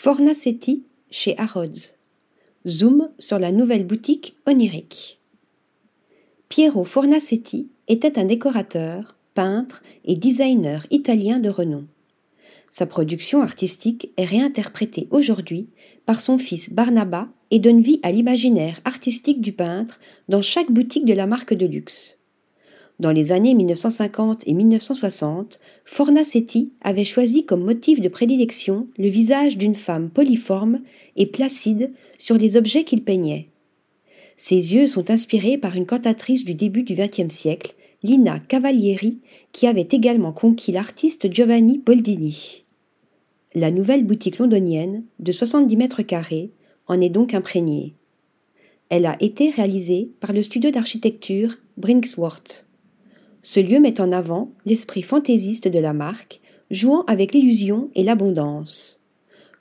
Fornacetti chez Harrods. Zoom sur la nouvelle boutique onirique. Piero Fornacetti était un décorateur, peintre et designer italien de renom. Sa production artistique est réinterprétée aujourd'hui par son fils Barnaba et donne vie à l'imaginaire artistique du peintre dans chaque boutique de la marque de luxe. Dans les années 1950 et 1960, Fornacetti avait choisi comme motif de prédilection le visage d'une femme polyforme et placide sur les objets qu'il peignait. Ses yeux sont inspirés par une cantatrice du début du XXe siècle, Lina Cavalieri, qui avait également conquis l'artiste Giovanni Boldini. La nouvelle boutique londonienne, de 70 mètres carrés, en est donc imprégnée. Elle a été réalisée par le studio d'architecture Brinksworth. Ce lieu met en avant l'esprit fantaisiste de la marque, jouant avec l'illusion et l'abondance.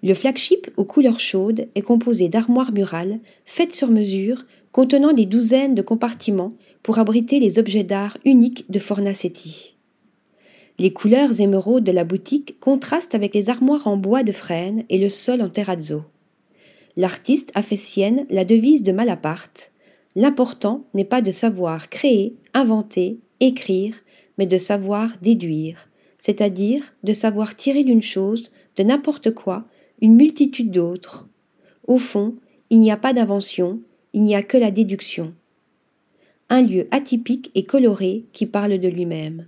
Le flagship aux couleurs chaudes est composé d'armoires murales faites sur mesure contenant des douzaines de compartiments pour abriter les objets d'art uniques de Fornacetti. Les couleurs émeraudes de la boutique contrastent avec les armoires en bois de frêne et le sol en terrazzo. L'artiste a fait sienne la devise de Malaparte L'important n'est pas de savoir créer, inventer, écrire, mais de savoir déduire, c'est-à-dire de savoir tirer d'une chose, de n'importe quoi, une multitude d'autres. Au fond, il n'y a pas d'invention, il n'y a que la déduction. Un lieu atypique et coloré qui parle de lui-même.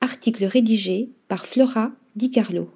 Article rédigé par Flora Di Carlo.